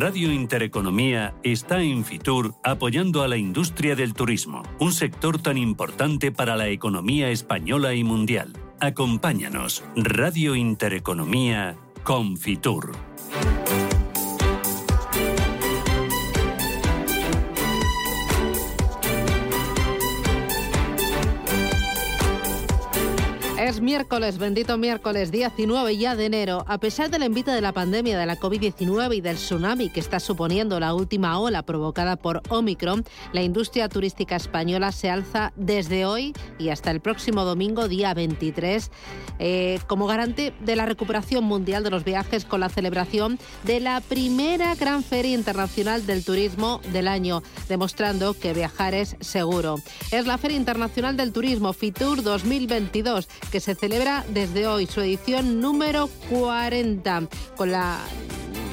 Radio Intereconomía está en Fitur apoyando a la industria del turismo, un sector tan importante para la economía española y mundial. Acompáñanos, Radio Intereconomía con Fitur. Es miércoles, bendito miércoles, 19 ya de enero. A pesar del envite de la pandemia de la COVID-19 y del tsunami que está suponiendo la última ola provocada por Omicron, la industria turística española se alza desde hoy y hasta el próximo domingo, día 23, eh, como garante de la recuperación mundial de los viajes con la celebración de la primera gran feria internacional del turismo del año, demostrando que viajar es seguro. Es la Feria Internacional del Turismo FITUR 2022 que se celebra desde hoy, su edición número 40, con la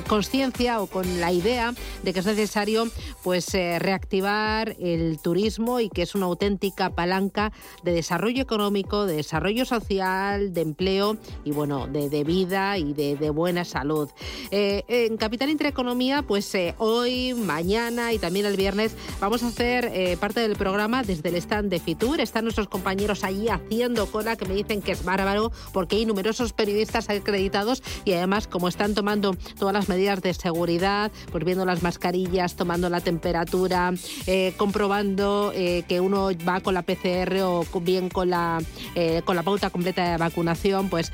conciencia o con la idea de que es necesario pues eh, reactivar el turismo y que es una auténtica palanca de desarrollo económico, de desarrollo social, de empleo y bueno, de, vida y de, buena salud. Eh, en Capital Intereconomía, pues eh, hoy, mañana y también el viernes vamos a hacer parte del programa desde el stand de Fitur. Están nuestros compañeros allí haciendo cola que me dicen que es bárbaro porque hay numerosos periodistas acreditados y además como están tomando todas las medidas medidas de seguridad, pues viendo las mascarillas, tomando la temperatura, eh, comprobando eh, que uno va con la PCR o bien con la, eh, con la pauta completa de vacunación. Pues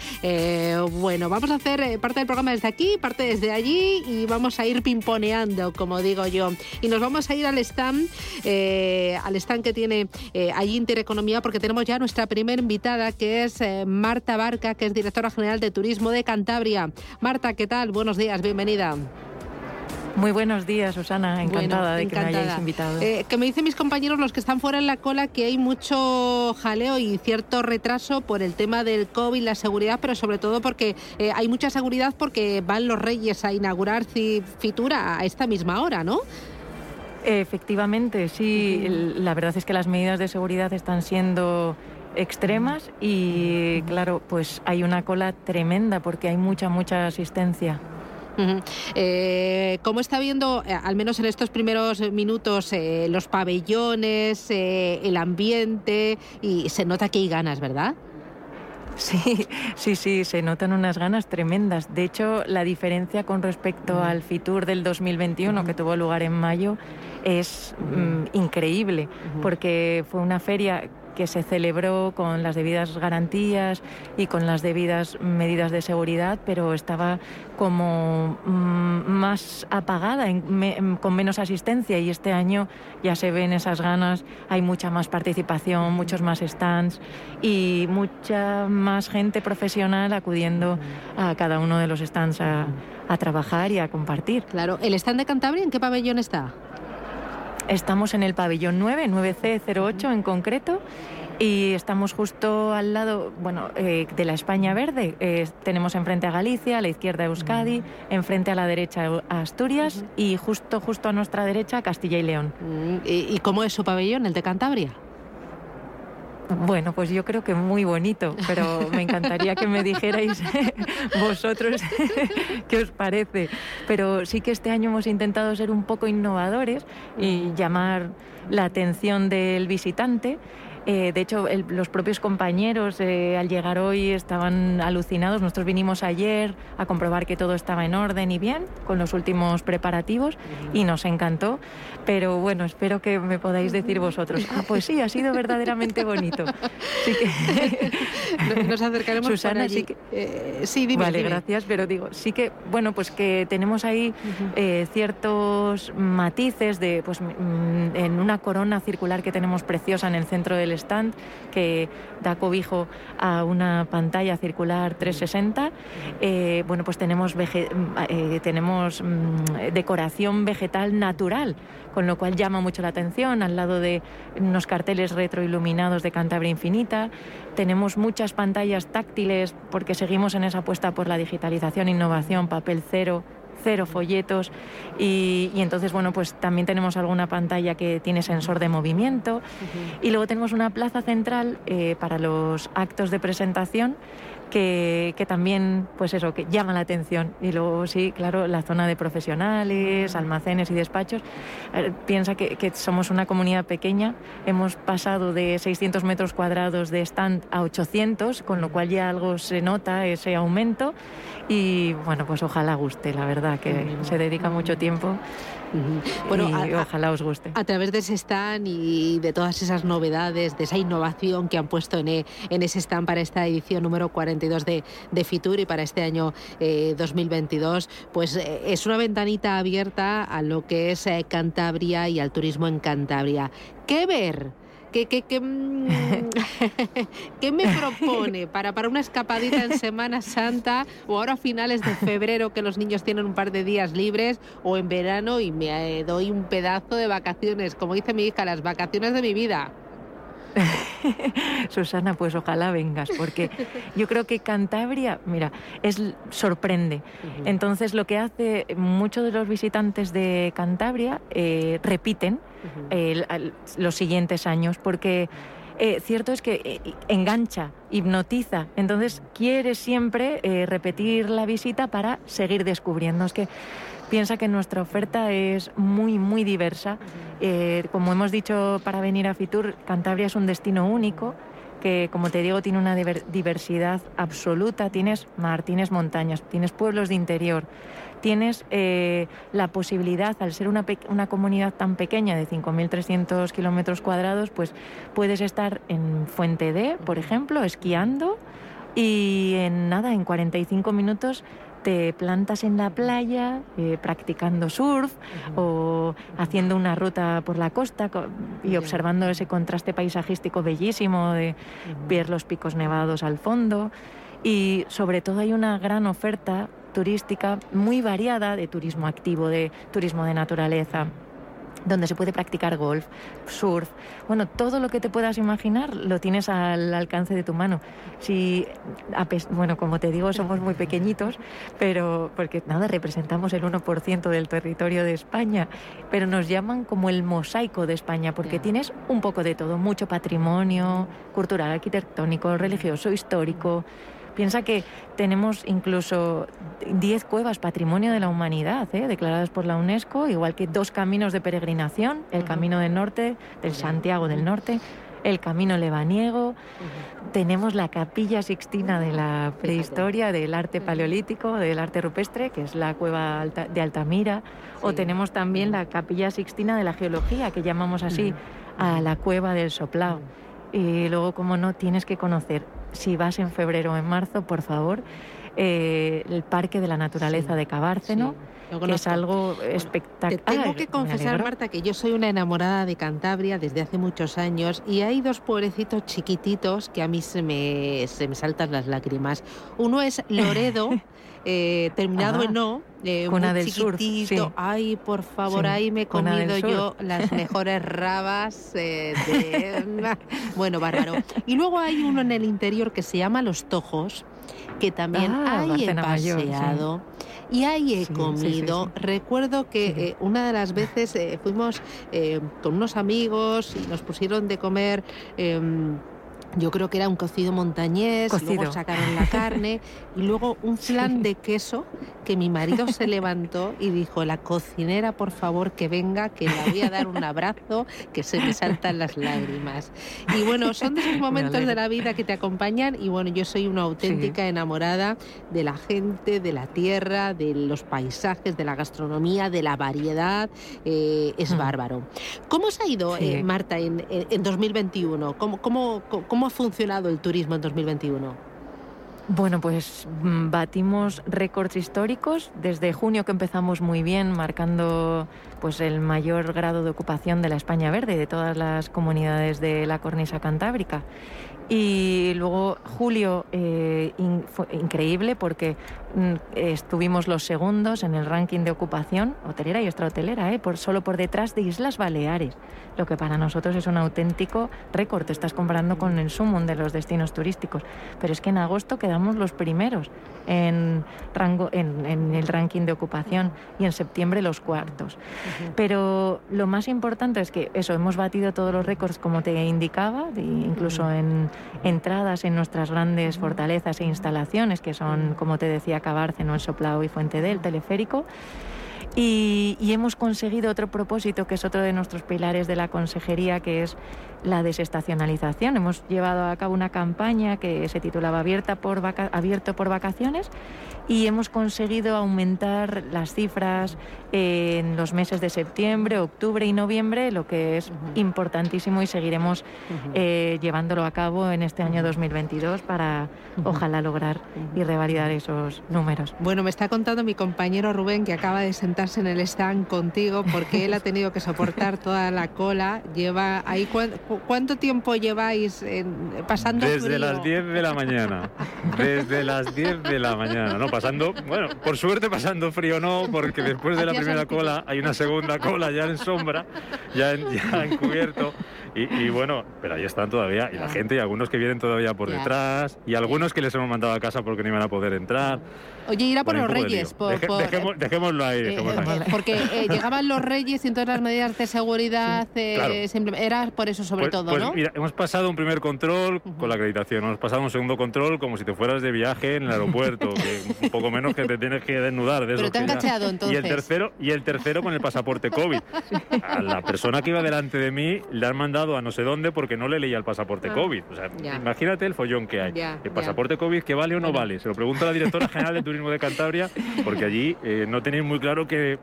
bueno, vamos a hacer parte del programa desde aquí, parte desde allí y vamos a ir pimponeando, como digo yo. Y nos vamos a ir al stand, al stand que tiene allí Intereconomía, porque tenemos ya nuestra primera invitada, que es Marta Barca, que es directora general de Turismo de Cantabria. Marta, ¿qué tal? Buenos días, bienvenida. Muy buenos días, Susana. Encantada de que me hayáis invitado. Eh, que me dicen mis compañeros, los que están fuera en la cola, que hay mucho jaleo y cierto retraso por el tema del COVID, la seguridad, pero sobre todo porque eh, hay mucha seguridad porque van los reyes a inaugurar Fitura a esta misma hora, ¿no? Efectivamente, sí. La verdad es que las medidas de seguridad están siendo extremas y claro, pues hay una cola tremenda porque hay mucha, mucha asistencia. Eh, ¿Cómo está viendo, eh, al menos en estos primeros minutos, eh, los pabellones, el ambiente? Y se nota que hay ganas, ¿verdad? Sí, sí, sí, se notan unas ganas tremendas. De hecho, la diferencia con respecto al FITUR del 2021, que tuvo lugar en mayo, es mm, increíble, porque fue una feria que se celebró con las debidas garantías y con las debidas medidas de seguridad, pero estaba como mm, más apagada, con menos asistencia y este año ya se ven esas ganas, hay mucha más participación, muchos más stands y mucha más gente profesional acudiendo a cada uno de los stands a, a trabajar y a compartir. Claro, ¿el stand de Cantabria en qué pabellón está? Estamos en el pabellón 9, 9C08 en concreto, y estamos justo al lado bueno, eh, de la España Verde. Eh, tenemos enfrente a Galicia, a la izquierda a Euskadi, enfrente a la derecha a Asturias y justo, justo a nuestra derecha Castilla y León. Mm, ¿Y cómo es su pabellón, el de Cantabria? Bueno, pues yo creo que muy bonito, pero me encantaría que me dijerais vosotros qué os parece. Pero sí que este año hemos intentado ser un poco innovadores y llamar la atención del visitante eh, de hecho, los propios compañeros eh, al llegar hoy estaban alucinados. Nosotros vinimos ayer a comprobar que todo estaba en orden y bien con los últimos preparativos y nos encantó. Pero bueno, espero que me podáis decir vosotros. Ah, pues sí, ha sido verdaderamente bonito. Nos acercaremos Susana, sí que... Eh, sí, dime, Vale, gracias, pero digo, sí que, bueno, pues que tenemos ahí ciertos matices de, pues, mm, en una corona circular que tenemos preciosa en el centro del stand que da cobijo a una pantalla circular 360. Eh, bueno, pues tenemos, eh, tenemos mm, decoración vegetal natural, con lo cual llama mucho la atención, al lado de unos carteles retroiluminados de Cantabria Infinita. Tenemos muchas pantallas táctiles porque seguimos en esa apuesta por la digitalización, innovación, papel cero, cero folletos y, entonces, bueno, pues también tenemos alguna pantalla que tiene sensor de movimiento. Y luego tenemos una plaza central eh, para los actos de presentación que, también, pues eso, que llama la atención. Y luego sí, claro, la zona de profesionales, almacenes y despachos. Eh, piensa que, que somos una comunidad pequeña, hemos pasado de 600 metros cuadrados de stand a 800, con lo cual ya algo se nota ese aumento y bueno, pues ojalá guste, la verdad, que se dedica mucho tiempo. Bueno, y ojalá os guste. A través de ese stand y de todas esas novedades, de esa innovación que han puesto en, e, en ese stand para esta edición número 42 de, de Fitur y para este año 2022, eh, pues eh, es una ventanita abierta a lo que es eh, Cantabria y al turismo en Cantabria. ¿Qué ver? ¿Qué, mm, qué, me propone para, para una escapadita en Semana Santa o ahora a finales de febrero que los niños tienen un par de días libres o en verano y me doy un pedazo de vacaciones, como dice mi hija, las vacaciones de mi vida? Susana, pues ojalá vengas, porque yo creo que Cantabria, mira, es sorprende. Entonces, lo que hace muchos de los visitantes de Cantabria eh, repiten los siguientes años, porque eh, cierto es que eh, engancha, hipnotiza, entonces quiere siempre repetir la visita para seguir descubriendo. Es que piensa que nuestra oferta es muy, muy diversa. Eh, como hemos dicho para venir a Fitur, Cantabria es un destino único que, como te digo, tiene una diversidad absoluta. Tienes mar, tienes montañas, tienes pueblos de interior, tienes eh, la posibilidad, al ser una, una comunidad tan pequeña de 5.300 kilómetros cuadrados, pues puedes estar en Fuente D, por ejemplo, esquiando y en nada, en 45 minutos te plantas en la playa eh, practicando surf o haciendo una ruta por la costa y observando ese contraste paisajístico bellísimo de ver los picos nevados al fondo. Y sobre todo hay una gran oferta turística muy variada de turismo activo, de turismo de naturaleza donde se puede practicar golf, surf, bueno, todo lo que te puedas imaginar lo tienes al alcance de tu mano. Si, bueno, como te digo, somos muy pequeñitos, pero porque nada, representamos el 1% del territorio de España, pero nos llaman como el mosaico de España, porque tienes un poco de todo, mucho patrimonio cultural, arquitectónico, religioso, histórico, Piensa que tenemos incluso 10 cuevas patrimonio de la humanidad, ¿eh? declaradas por la UNESCO, igual que dos caminos de peregrinación, el Camino del Norte, del Santiago del Norte, el Camino Lebaniego, tenemos la Capilla Sixtina de la prehistoria, del arte paleolítico, del arte rupestre, que es la cueva de Altamira, o tenemos también la Capilla Sixtina de la geología, que llamamos así, a la cueva del Soplao. Y luego, como no, tienes que conocer si vas en febrero o en marzo, por favor, eh, el Parque de la Naturaleza de Cabárceno. que es algo espectacular. tengo que confesar, Marta, que yo soy una enamorada de Cantabria desde hace muchos años y hay dos pueblecitos chiquititos que a mí se me, se me saltan las lágrimas. Uno es Loredo, eh, terminado en O, eh, muy del chiquitito. Sur, Ay, por favor, ahí me he comido yo las mejores rabas eh, de... bueno, bárbaro. Y luego hay uno en el interior que se llama Los Tojos, que también ah, hay he paseado. y ahí he comido. Recuerdo que eh, una de las veces eh, fuimos eh, con unos amigos y nos pusieron de comer em, yo creo que era un cocido montañés, luego sacaron la carne y luego un flan de queso que mi marido se levantó y dijo, la cocinera, por favor, que venga, que le voy a dar un abrazo, que se me saltan las lágrimas. Y bueno, son de esos momentos de la vida que te acompañan y bueno, yo soy una auténtica enamorada de la gente, de la tierra, de los paisajes, de la gastronomía, de la variedad, eh, es mm. bárbaro. ¿Cómo se ha ido, eh, Marta, en, en 2021? ¿Cómo, cómo, cómo ¿Cómo ha funcionado el turismo en 2021? Bueno, pues mm, batimos récords históricos desde junio que empezamos muy bien, marcando pues el mayor grado de ocupación de la España verde de todas las comunidades de la cornisa cantábrica. Y luego julio, eh, fue increíble porque estuvimos los segundos en el ranking de ocupación hotelera y extrahotelera, ¿eh? por, solo por detrás de Islas Baleares, lo que para nosotros es un auténtico récord. Te estás comparando con el sumum de los destinos turísticos. Pero es que en agosto quedamos los primeros en, rango, en, el ranking de ocupación y en septiembre los cuartos. Pero lo más importante es que eso, hemos batido todos los récords como te indicaba, incluso en entradas en nuestras grandes fortalezas e instalaciones, que son, como te decía, Cabárceno, El Soplao y Fuente del Teleférico. Y, hemos conseguido otro propósito, que es otro de nuestros pilares de la consejería, que es la desestacionalización. Hemos llevado a cabo una campaña que se titulaba Abierta por Abierto por Vacaciones y hemos conseguido aumentar las cifras en los meses de septiembre, octubre y noviembre, lo que es importantísimo y seguiremos eh, llevándolo a cabo en este año 2022 para ojalá lograr y revalidar esos números. Bueno, me está contando mi compañero Rubén que acaba de sentarse en el stand contigo porque él ha tenido que soportar toda la cola. Lleva ahí ¿cuánto tiempo lleváis pasando Desde las 10 de la mañana. Desde las 10 de la mañana, no pasando, bueno, por suerte pasando frío no, porque después de la primera cola hay una segunda cola ya en sombra, ya, ya encubierto. Y, bueno, pero ahí están todavía, y la gente, y algunos que vienen todavía por detrás, y algunos que les hemos mandado a casa porque no iban a poder entrar. Oye, ir a por los reyes. Por, dejémoslo ahí. Eh, porque eh, llegaban los reyes y todas las medidas de seguridad eh, era por eso sobre pues, todo, pues ¿no? Mira, hemos pasado un primer control con la acreditación, hemos pasado un segundo control como si te fueras de viaje en el aeropuerto, que un poco menos que te tienes que desnudar de Pero te han cacheado entonces. Y el tercero, y el tercero con el pasaporte COVID. A la persona que iba delante de mí le han mandado a no sé dónde porque no le leía el pasaporte ah, COVID. O sea, imagínate el follón que hay. el pasaporte COVID, ¿que vale o no vale? Se lo pregunto a la directora general de Turismo de Cantabria, porque allí eh, no tenéis muy claro que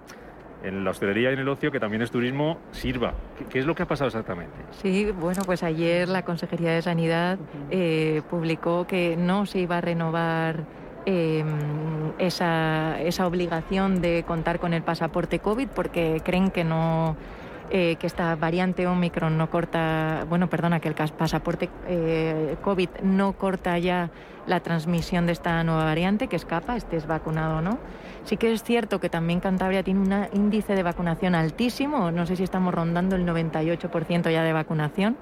en la hostelería y en el ocio, que también es turismo, sirva. ¿Qué, es lo que ha pasado exactamente? Sí, bueno, pues ayer la Consejería de Sanidad eh, publicó que no se iba a renovar em, esa, esa obligación de contar con el pasaporte COVID porque creen que no eh, que esta variante Omicron no corta, bueno, perdona, que el pasaporte eh, COVID no corta ya la transmisión de esta nueva variante, que escapa, estés vacunado o no. Sí que es cierto que también Cantabria tiene un índice de vacunación altísimo, no sé si estamos rondando el 98% ya de vacunación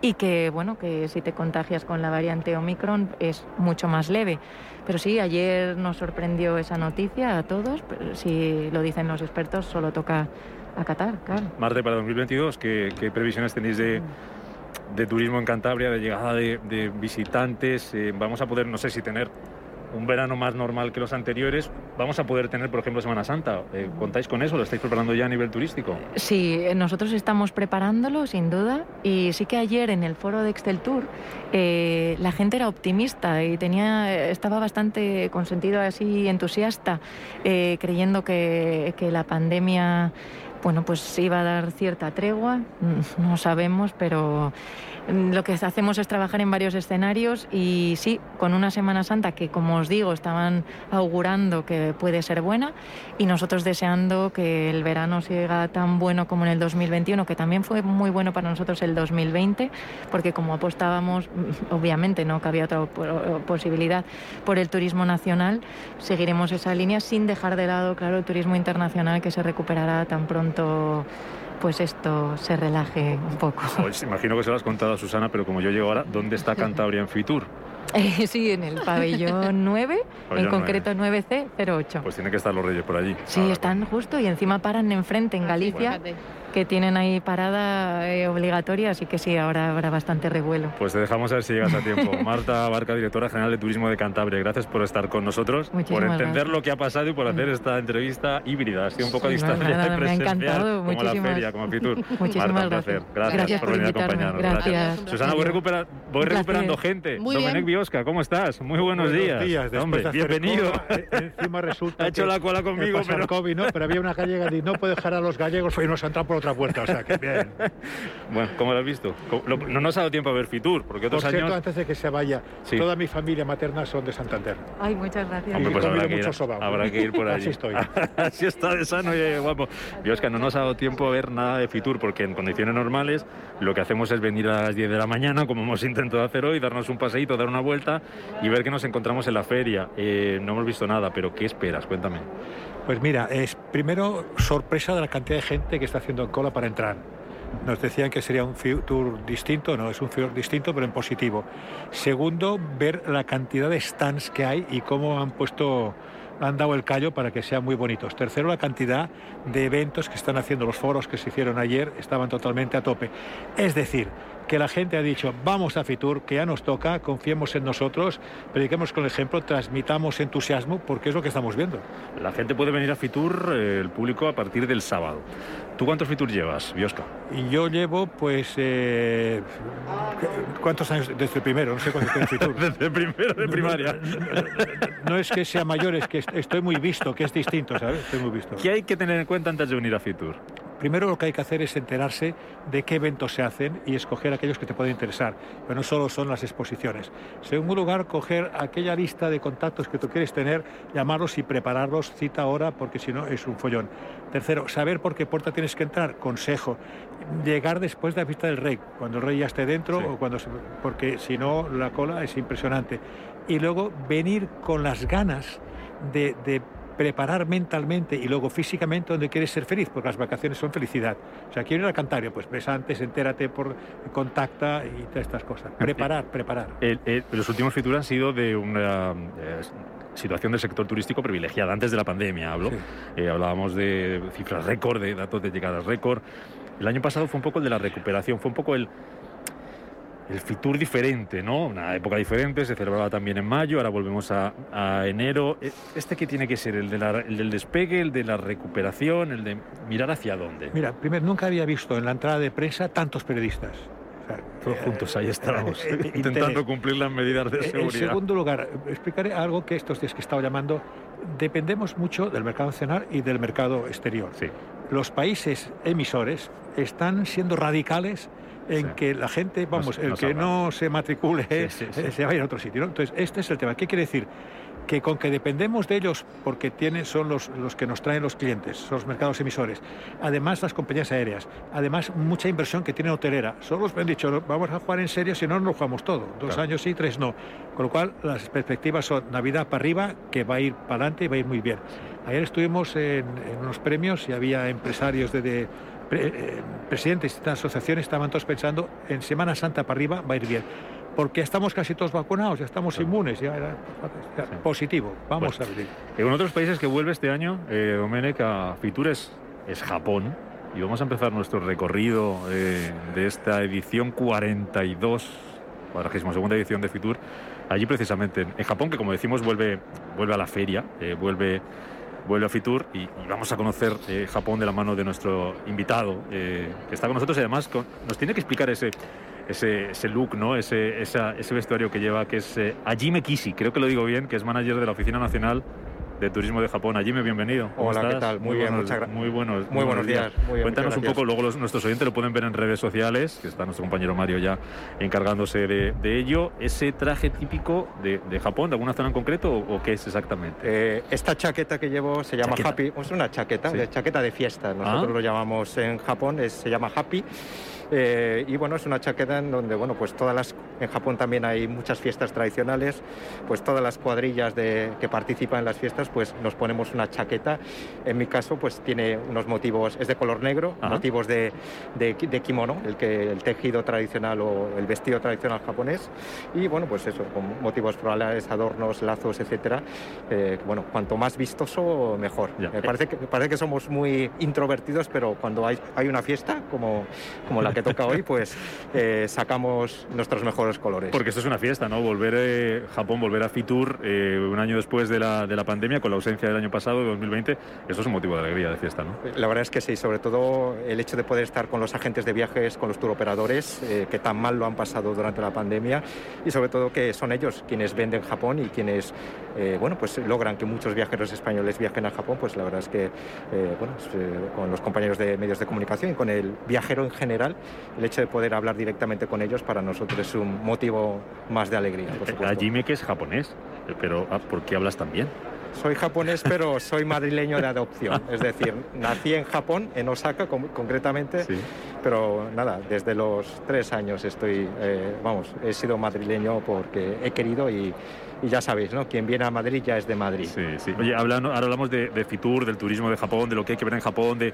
y que bueno que si te contagias con la variante Omicron es mucho más leve. Pero sí, ayer nos sorprendió esa noticia a todos. Si lo dicen los expertos, solo toca a Qatar, claro. Marte, para 2022, ¿qué, previsiones tenéis de, turismo en Cantabria, de llegada de, visitantes? Eh, vamos a poder, no sé si tener un verano más normal que los anteriores, vamos a poder tener, por ejemplo, Semana Santa. Eh, ¿Contáis con eso? ¿Lo estáis preparando ya a nivel turístico? Sí, eh, nosotros estamos preparándolo, sin duda. Y sí que ayer en el foro de Excel Tour la gente era optimista y tenía, estaba bastante con sentido así entusiasta, creyendo que, que la pandemia bueno, pues iba a dar cierta tregua, mm, no sabemos, pero lo que hacemos es trabajar en varios escenarios y sí, con una Semana Santa que, como os digo, estaban augurando que puede ser buena y nosotros deseando que el verano siga tan bueno como en el 2021, que también fue muy bueno para nosotros el 2020, porque como apostábamos, mm, obviamente no cabía otra posibilidad por el turismo nacional, seguiremos esa línea sin dejar de lado, claro, el turismo internacional que se recuperará tan pronto pues esto se relaje un poco. Pues imagino que se lo has contado a Susana, pero como yo llego ahora, ¿dónde está Cantabria en Fitur? Eh, sí, en el pabellón 9, en concreto 9C08. Pues tiene que estar los Reyes por allí. Sí, están justo y encima paran enfrente en ah, Galicia que tienen ahí parada eh, obligatoria, así que sí, ahora habrá bastante revuelo. Pues te dejamos a ver si llegas a tiempo. Marta Barca, directora general de Turismo de Cantabria, gracias por estar con nosotros, por entender lo que ha pasado y por hacer esta entrevista híbrida. Ha sido un poco a distancia nada, me ha encantado. como la feria, como Fitur. Muchísimas Marta, un placer. Gracias, por, venir a acompañarnos. Gracias. Susana, voy, voy recuperando gente. Muy Domenech Biosca, ¿cómo estás? Muy buenos, buenos días. Hombre, bienvenido. encima resulta ha hecho la cola conmigo, pero... COVID, ¿no? pero había una gallega y no puede dejar a los gallegos, hoy nos ha entrado por otro otra vuelta, o sea que bien. bueno, ¿cómo lo has visto? No nos ha dado tiempo a ver Fitur, porque otros Por cierto, años... antes de que se vaya, toda mi familia materna son de Santander. Ay, muchas gracias. Hombre, pues habrá, que ir, mucho habrá que ir por allí. Así estoy. Así está de sano y guapo. Biosca, no nos ha dado tiempo a ver nada de Fitur, porque en condiciones normales lo que hacemos es venir a las 10 de la mañana, como hemos intentado hacer hoy, darnos un paseíto, dar una vuelta y ver que nos encontramos en la feria. Eh, no hemos visto nada, pero ¿qué esperas? Cuéntame. Pues mira, es primero sorpresa de la cantidad de gente que está haciendo cola para entrar. Nos decían que sería un tour distinto, no, es un tour distinto, pero en positivo. Segundo, ver la cantidad de stands que hay y cómo han puesto han dado el callo para que sean muy bonitos. Tercero, la cantidad de eventos que están haciendo los foros que se hicieron ayer estaban totalmente a tope. Es decir, que la gente ha dicho, vamos a Fitur, que ya nos toca, confiemos en nosotros, prediquemos con el ejemplo, transmitamos entusiasmo, porque es lo que estamos viendo. La gente puede venir a Fitur, eh, el público, a partir del sábado. ¿Tú cuántos Fitur llevas, Biosca? Yo llevo, pues, eh, ¿cuántos años? Desde el primero, no sé cuánto estoy en Fitur. Desde el primero de primaria. No, es que sea mayor, es que estoy muy visto, que es distinto, ¿sabes? Estoy muy visto. ¿Qué hay que tener en cuenta antes de venir a Fitur? Primero lo que hay que hacer es enterarse de qué eventos se hacen y escoger aquellos que te pueden interesar, pero no solo son las exposiciones. Segundo lugar, coger aquella lista de contactos que tú quieres tener, llamarlos y prepararlos cita ahora, porque si no es un follón. Tercero, saber por qué puerta tienes que entrar, consejo. Llegar después de la vista del rey, cuando el rey ya esté dentro, o cuando porque si no la cola es impresionante. Y luego venir con las ganas de, de preparar mentalmente y luego físicamente donde quieres ser feliz, porque las vacaciones son felicidad. O sea, quiero ir al Cantario, pues ves antes, entérate, por contacta y todas estas cosas. Preparar, preparar. los últimos fituras han sido de una eh, situación del sector turístico privilegiada, antes de la pandemia hablo. Eh, hablábamos de cifras récord, de datos de llegadas récord. El año pasado fue un poco el de la recuperación, fue un poco el el Fitur diferente, ¿no? Una época diferente, se celebraba también en mayo, ahora volvemos a, enero. E, ¿Este qué tiene que ser? ¿El, del despegue, el de la recuperación, el de mirar hacia dónde? Mira, primero, nunca había visto en la entrada de prensa tantos periodistas. Todos juntos ahí estábamos, eh, eh, intentando cumplir las medidas de seguridad. En segundo lugar, explicaré algo que estos días que he estado llamando, dependemos mucho del mercado nacional y del mercado exterior. Sí. Los países emisores están siendo radicales en que la gente, vamos, el que no se matricule se vaya a otro sitio. Entonces, este es el tema. ¿Qué quiere decir? que con que dependemos de ellos porque tienen, son los, los que nos traen los clientes, son los mercados emisores, además las compañías aéreas, además mucha inversión que tiene hotelera, solo los han dicho, vamos a jugar en serio, si no, no lo jugamos todo, dos años sí, tres no, con lo cual las perspectivas son Navidad para arriba, que va a ir para adelante y va a ir muy bien. Ayer estuvimos en, unos premios y había empresarios de eh, presidentes de estas asociaciones estaban todos pensando en Semana Santa para arriba va a ir bien. Porque estamos casi todos vacunados, ya estamos inmunes, ya era positivo. Vamos a ver. En otros países que vuelve este año, eh, Domenech, a Fitures es Japón. Y vamos a empezar nuestro recorrido eh, de esta edición 42, segunda edición de Fitur, allí precisamente en Japón, que como decimos vuelve, vuelve a la feria, eh, vuelve vuelve a Fitur y, vamos a conocer eh, Japón de la mano de nuestro invitado eh, que está con nosotros y además nos tiene que explicar ese, ese, ese look, ¿no? ese, ese vestuario que lleva, que es eh, Ajime Kishi, creo que lo digo bien, que es manager de la Oficina Nacional de Turismo de Japón. Me bienvenido. Hola, ¿qué tal? Muy, bien, muchas gracias. Muy buenos, muy, buenos días. Cuéntanos un poco, luego nuestros oyentes lo pueden ver en redes sociales, que está nuestro compañero Mario ya encargándose de, ello. ¿Ese traje típico de, Japón, de alguna zona en concreto, o, qué es exactamente? Eh, esta chaqueta que llevo se llama Happy, es una chaqueta, de, chaqueta de fiesta. Nosotros ah. lo llamamos en Japón, se llama Happy. Eh, y bueno, es una chaqueta en donde, bueno, pues todas las, en Japón también hay muchas fiestas tradicionales, pues todas las cuadrillas de, que participan en las fiestas, pues nos ponemos una chaqueta. En mi caso, pues tiene unos motivos, es de color negro, motivos de, de, kimono, el, que, el tejido tradicional o el vestido tradicional japonés. Y bueno, pues eso, con motivos florales, adornos, lazos, etcétera. Eh, bueno, cuanto más vistoso, mejor. Me parece que, me parece que somos muy introvertidos, pero cuando hay, hay una fiesta como, como la que toca hoy, pues eh, sacamos nuestros mejores colores. Porque esto es una fiesta, ¿no? Volver a eh, Japón, volver a Fitur eh, un año después de la, de la pandemia, con la ausencia del año pasado, de 2020, esto es un motivo de alegría, de fiesta, ¿no? La verdad es que sí, sobre todo el hecho de poder estar con los agentes de viajes, con los turoperadores, que tan mal lo han pasado durante la pandemia, y sobre todo que son ellos quienes venden Japón y quienes eh, bueno, pues logran que muchos viajeros españoles viajen a Japón, pues la verdad es que, bueno, con los compañeros de medios de comunicación y con el viajero en general, el hecho de poder hablar directamente con ellos para nosotros es un motivo más de alegría. Por Jimmy que es japonés, pero ah, ¿por qué hablas tan bien? soy japonés, pero soy madrileño de adopción. Es decir, nací en Japón, en Osaka concretamente, pero nada, desde los tres años estoy, eh, vamos, he sido madrileño porque he querido y, ya sabéis, ¿no? Quien viene a Madrid ya es de Madrid. Sí, sí. Oye, hablando, ahora hablamos de, de Fitur, del turismo de Japón, de lo que hay que ver en Japón, de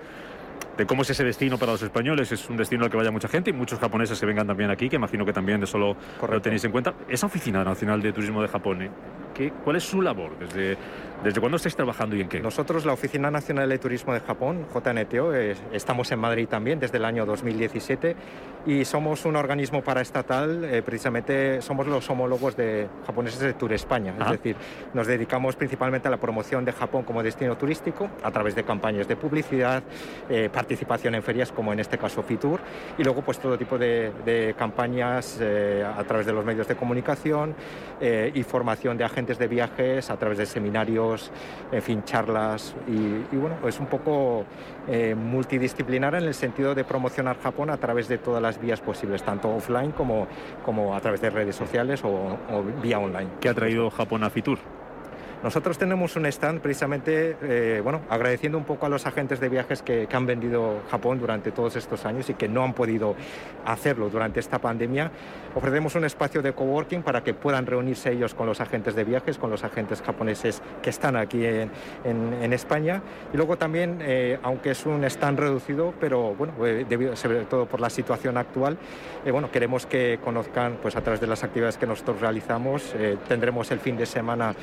de cómo es ese destino para los españoles. Es un destino al que vaya mucha gente y muchos japoneses que vengan también aquí, que imagino que también de solo lo tenéis en cuenta. Esa Oficina Nacional de Turismo de Japón, ¿eh? ¿Qué, ¿cuál es su labor? Desde, ¿Desde cuándo estáis trabajando y en qué? Nosotros, la Oficina Nacional de Turismo de Japón, JNTO, estamos en Madrid también desde el año 2017 y somos un organismo paraestatal, eh, precisamente somos los homólogos de japoneses de Tour España, es decir, nos dedicamos principalmente a la promoción de Japón como destino turístico a través de campañas de publicidad, eh, participación en ferias como en este caso Fitur y luego pues todo tipo de, campañas eh, a través de los medios de comunicación y formación de agentes de viajes a través de seminarios en fin, charlas y, bueno, es un poco eh, multidisciplinar en el sentido de promocionar Japón a través de todas las vías posibles, tanto offline como, como a través de redes sociales o, o vía online. ¿Qué ha traído Japón a Fitur? Nosotros tenemos un stand precisamente, eh, bueno, agradeciendo un poco a los agentes de viajes que, han vendido Japón durante todos estos años y que no han podido hacerlo durante esta pandemia. Ofrecemos un espacio de coworking para que puedan reunirse ellos con los agentes de viajes, con los agentes japoneses que están aquí en, España. Y luego también, eh, aunque es un stand reducido, pero bueno, eh, debido, sobre todo por la situación actual, bueno, queremos que conozcan, pues a través de las actividades que nosotros realizamos, tendremos el fin de semana,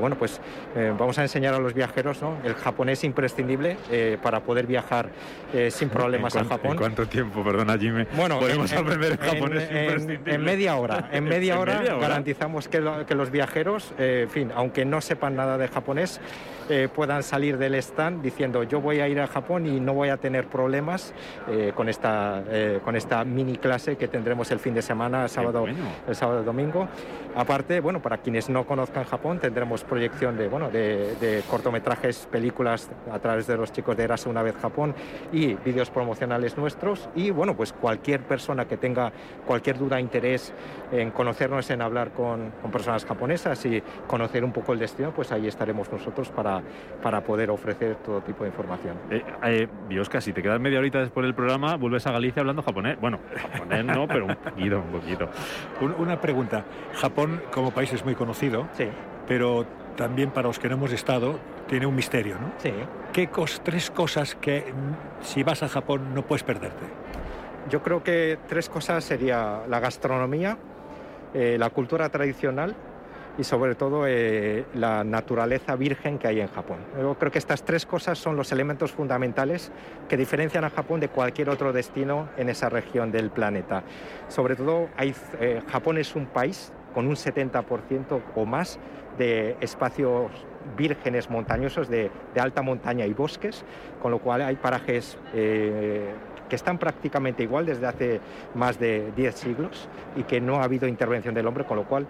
bueno, pues pues eh, vamos a enseñar a los viajeros el japonés imprescindible eh, para poder viajar eh, sin problemas a Japón. ¿En cuánto tiempo, perdona Jimmy, bueno, podemos aprender el japonés imprescindible? En, media hora, en media hora, garantizamos que, que los viajeros, en fin, aunque no sepan nada de japonés, eh, puedan salir del stand diciendo yo voy a ir a Japón y no voy a tener problemas eh, con, esta, eh, con esta mini clase que tendremos el fin de semana, sábado, el sábado domingo. Aparte, bueno, para quienes no conozcan Japón, tendremos proyección de, bueno, de, cortometrajes, películas a través de los chicos de Erase una vez Japón y vídeos promocionales nuestros. Y bueno, pues cualquier persona que tenga cualquier duda, interés en conocernos, en hablar con, con personas japonesas y conocer un poco el destino, pues ahí estaremos nosotros para para, poder ofrecer todo tipo de información. Eh, eh, Biosca, si te quedas media horita después del programa, vuelves a Galicia hablando japonés. Bueno, japonés no, pero un poquito, un poquito. Una pregunta. Japón como país es muy conocido, sí. pero también para los que no hemos estado tiene un misterio, ¿no? Sí. ¿Qué tres cosas que mm, si vas a Japón no puedes perderte? Yo creo que tres cosas sería la gastronomía, eh, la cultura tradicional y sobre todo eh, la naturaleza virgen que hay en Japón. Yo creo que estas tres cosas son los elementos fundamentales que diferencian a Japón de cualquier otro destino en esa región del planeta. Sobre todo, eh, Japón es un país con un 70% o más de espacios vírgenes montañosos de, alta montaña y bosques, con lo cual hay parajes eh, que están prácticamente igual desde hace más de 10 siglos y que no ha habido intervención del hombre, con lo cual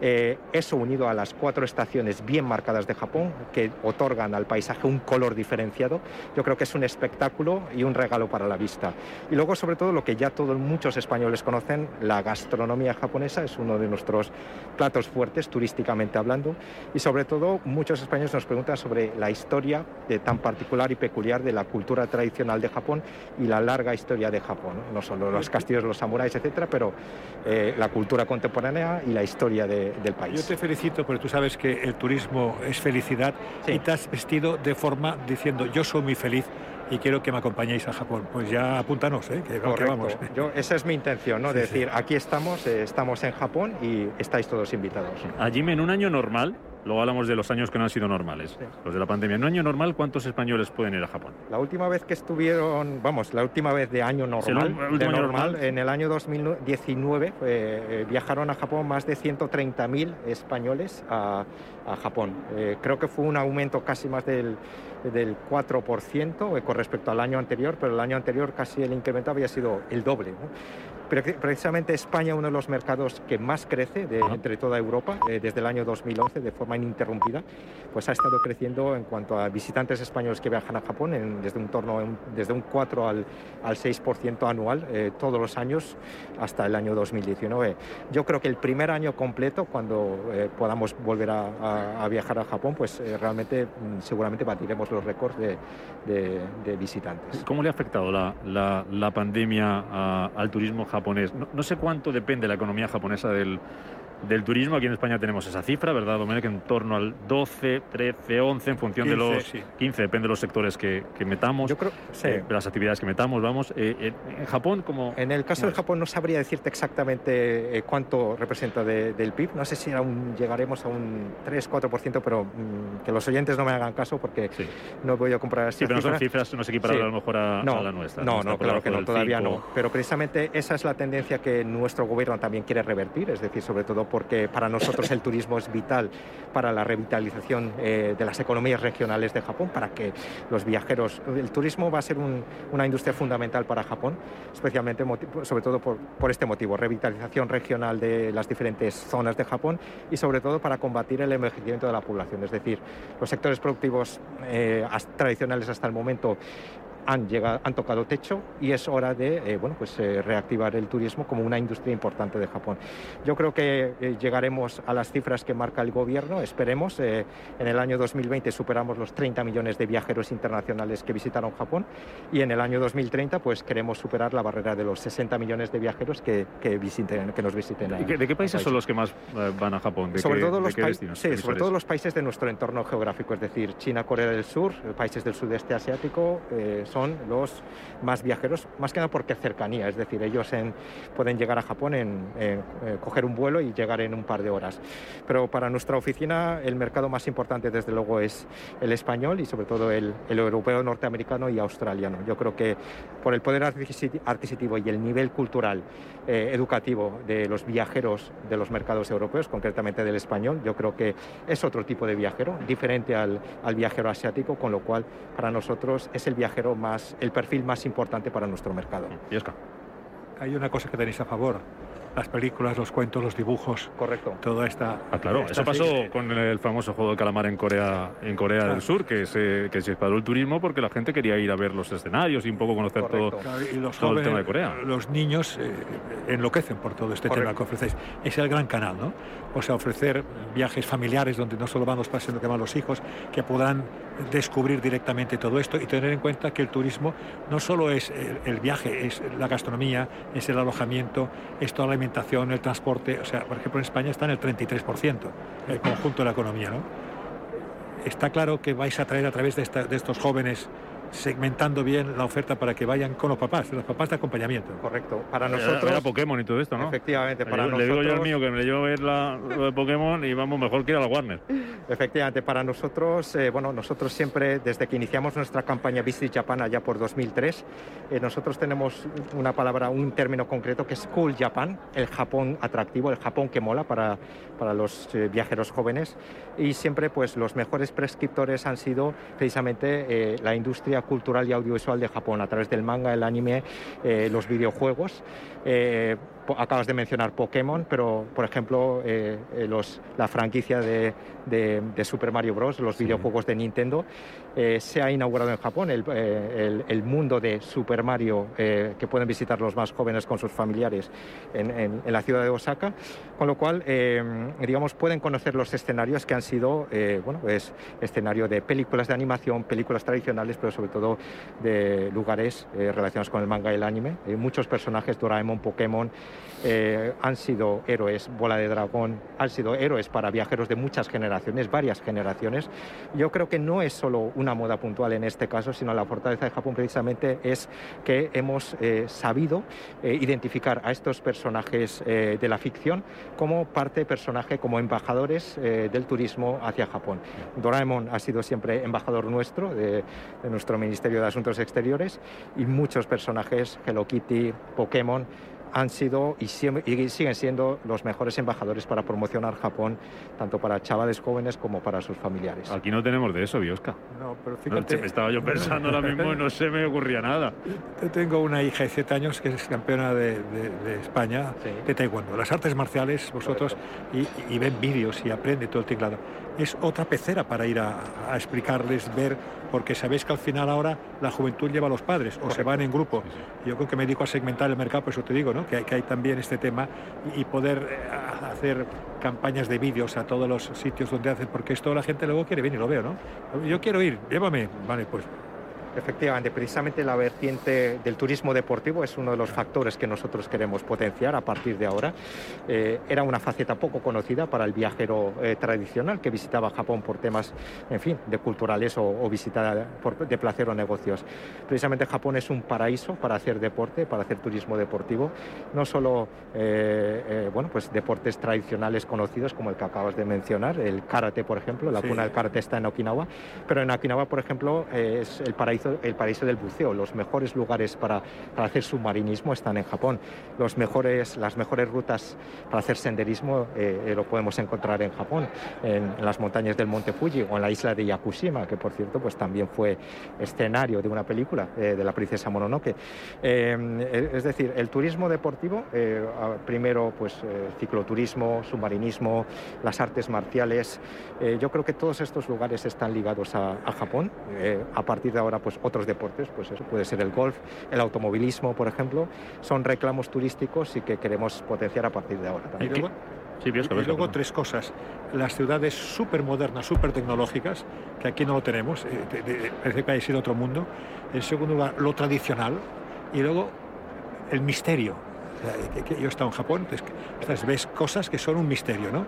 eh, eso unido a las cuatro estaciones bien marcadas de Japón, que otorgan al paisaje un color diferenciado, yo creo que es un espectáculo y un regalo para la vista. Y luego, sobre todo, lo que ya todos muchos españoles conocen, la gastronomía japonesa es uno de nuestros platos fuertes, turísticamente hablando, y sobre todo muchos españoles nos preguntan sobre la historia de, tan particular y peculiar de la cultura tradicional de Japón y la larga historia de Japón, no, solo los castillos, los samuráis, etcétera, pero eh, la cultura contemporánea y la historia de, del país. Yo te felicito porque tú sabes que el turismo es felicidad y te has vestido de forma diciendo yo soy muy feliz y quiero que me acompañéis a Japón. Pues ya apúntanos, ¿eh? que, vamos. Yo, esa es mi intención, ¿no? decir, aquí estamos, eh, estamos en Japón y estáis todos invitados. Allí en un año normal, Luego hablamos de los años que no han sido normales, los de la pandemia. En un año normal, ¿cuántos españoles pueden ir a Japón? La última vez que estuvieron, vamos, la última vez de año normal, normal, en el año 2019 eh, eh, viajaron a Japón más de 130.000 españoles a, Japón. Eh, creo que fue un aumento casi más del, del 4% con respecto al año anterior, pero el año anterior casi el incremento había sido el doble. Precisamente España uno de los mercados que más crece de, entre toda Europa eh, desde el año 2011 de forma ininterrumpida, pues ha estado creciendo en cuanto a visitantes españoles que viajan a Japón en, desde un torno desde un 4 al, al 6% anual eh, todos los años hasta el año 2019. Yo creo que el primer año completo cuando eh, podamos volver a, viajar a Japón, pues realmente mm, seguramente batiremos los récords de, de, visitantes. ¿Cómo le ha afectado la, la, la pandemia al turismo japonés? No, sé cuánto depende la economía japonesa del, del turismo. Aquí en España tenemos esa cifra, ¿verdad, Domenic? En torno al 12, 13, 11, en función de los 15, depende de los sectores que, metamos, Yo creo, eh, de las actividades que metamos, vamos. Eh, eh, en Japón, como... En el caso de Japón no sabría decirte exactamente cuánto representa del PIB. No sé si aún llegaremos a un 3, 4%, pero mm, que los oyentes no me hagan caso porque no voy a comprar Sí, pero no son cifras, no se equiparan a lo mejor a, la nuestra. No, no, claro que no, todavía no. Pero precisamente esa es la tendencia que nuestro gobierno también quiere revertir, es decir, sobre todo porque para nosotros el turismo es vital para la revitalización eh, de las economías regionales de Japón, para que los viajeros, el turismo va a ser una industria fundamental para Japón, especialmente sobre todo por, este motivo, revitalización regional de las diferentes zonas de Japón y sobre todo para combatir el envejecimiento de la población, es decir, los sectores productivos eh, tradicionales hasta el momento han, llegado, han tocado techo y es hora de eh, bueno, pues, eh, reactivar el turismo como una industria importante de Japón. Yo creo que eh, llegaremos a las cifras que marca el gobierno, esperemos. en el año 2020 superamos los 30 millones de viajeros internacionales que visitaron Japón y en el año 2030 pues queremos superar la barrera de los 60 millones de viajeros que, que, visiten, que nos visiten. ¿De, qué países son los que más van a Japón? sobre, todo los sí, sobre todo los países de nuestro entorno geográfico, es decir, China, Corea del Sur, países del sudeste asiático, son los más viajeros, más que nada porque cercanía, es decir, ellos pueden llegar a Japón en, eh, coger un vuelo y llegar en un par de horas. Pero para nuestra oficina el mercado más importante desde luego es el español y sobre todo el, europeo, norteamericano y australiano. Yo creo que por el poder adquisitivo y el nivel cultural eh, educativo de los viajeros de los mercados europeos, concretamente del español, yo creo que es otro tipo de viajero, diferente al, al viajero asiático, con lo cual para nosotros es el viajero más el perfil más importante para nuestro mercado. Hay una cosa que tenéis a favor, las películas, los cuentos, los dibujos. Correcto. Toda esta. Ah, claro, eso pasó con el famoso juego de calamar en Corea, en Corea del Sur, que se, que se disparó el turismo porque la gente quería ir a ver los escenarios y un poco conocer todo, el tema de Corea. Los niños eh, enloquecen por todo este tema que ofrecéis. Es el gran canal, ¿no? O sea, ofrecer viajes familiares donde no solo van los padres, sino que van los hijos, que puedan descubrir directamente todo esto y tener en cuenta que el turismo no solo es el, viaje, es la gastronomía, es el alojamiento, es toda la alimentación, el transporte. O sea, por ejemplo, en España está en el 33%, el conjunto de la economía, ¿no? Está claro que vais a traer a través de, de estos jóvenes segmentando bien la oferta para que vayan con los papás, los papás de acompañamiento. Correcto. Para nosotros. Era, Pokémon y todo esto, ¿no? Efectivamente, para le, nosotros. Le digo yo al mío que me le llevo a ver la, lo de Pokémon y vamos, mejor que ir a la Warner. Efectivamente, para nosotros, eh, bueno, nosotros siempre, desde que iniciamos nuestra campaña Visit Japan allá por 2003, eh, nosotros tenemos una palabra, un término concreto que es Cool Japan, el Japón atractivo, el Japón que mola para, para los eh, viajeros jóvenes. Y siempre, pues, los mejores prescriptores han sido precisamente la industria cultural y audiovisual de Japón a través del manga, el anime, eh, los videojuegos. Eh, acabas de mencionar Pokémon, pero por ejemplo eh, los, la franquicia de, de, Super Mario Bros., los videojuegos de Nintendo, se ha inaugurado en Japón el, el, mundo de Super Mario que pueden visitar los más jóvenes con sus familiares en, en, la ciudad de Osaka, con lo cual digamos pueden conocer los escenarios que han sido bueno es escenario de películas de animación, películas tradicionales, pero sobre todo de lugares relacionados con el manga y el anime. Muchos personajes, Doraemon, Pokémon, eh, han sido héroes, Bola de Dragón, han sido héroes para viajeros de muchas generaciones, varias generaciones. Yo creo que no es solo una moda puntual en este caso, sino la fortaleza de Japón precisamente es que hemos eh, sabido eh, identificar a estos personajes de la ficción como parte personaje, como embajadores del turismo hacia Japón. Doraemon ha sido siempre embajador nuestro, de, de nuestro Ministerio de Asuntos Exteriores, y muchos personajes, Hello Kitty, Pokémon, han sido y, siguen siendo los mejores embajadores para promocionar Japón, tanto para chavales jóvenes como para sus familiares. Aquí no tenemos de eso, Biosca. No, pero fíjate... me estaba yo pensando ahora mismo y no se me ocurría nada. Yo tengo una hija de 7 años que es campeona de, España de taekwondo. Las artes marciales, vosotros, y, ven vídeos y aprende todo el teclado. Es otra pecera para ir a, explicarles, ver, porque sabéis que al final ahora la juventud lleva a los padres o se van en grupo. Yo creo que me dedico a segmentar el mercado, por eso te digo, ¿no? que, hay, que hay también este tema y, poder eh, hacer campañas de vídeos a todos los sitios donde hacen, porque esto la gente luego quiere venir, lo veo, ¿no? Yo quiero ir, llévame, vale, pues Efectivamente, precisamente la vertiente del turismo deportivo es uno de los factores que nosotros queremos potenciar a partir de ahora. Eh, era una faceta poco conocida para el viajero eh, tradicional que visitaba Japón por temas, en fin, de culturales o, visita de placer o negocios. Precisamente Japón es un paraíso para hacer deporte, para hacer turismo deportivo, no solo eh, bueno, pues deportes tradicionales conocidos como el que acabas de mencionar, el karate, por ejemplo, la cuna del karate está en Okinawa, pero en Okinawa, por ejemplo, es el paraíso el paraíso del buceo. Los mejores lugares para, hacer submarinismo están en Japón. Los mejores, las mejores rutas para hacer senderismo eh, eh, lo podemos encontrar en Japón, en, las montañas del Monte Fuji o en la isla de Yakushima, que por cierto pues también fue escenario de una película eh, de la princesa Mononoke. es decir, el turismo deportivo, primero pues cicloturismo, submarinismo, las artes marciales, yo creo que todos estos lugares están ligados a, a Japón. a partir de ahora pues pues, otros deportes, pues eso puede ser el golf, el automovilismo, por ejemplo, son reclamos turísticos y que queremos potenciar a partir de ahora. Y luego, sí, y luego tres cosas. Las ciudades súper modernas, súper tecnológicas, que aquí no lo tenemos, eh, parece que hay sido otro mundo. En segundo lugar, lo tradicional. Y luego, el misterio. yo he estado en Japón, entonces ves cosas que son un misterio, ¿no?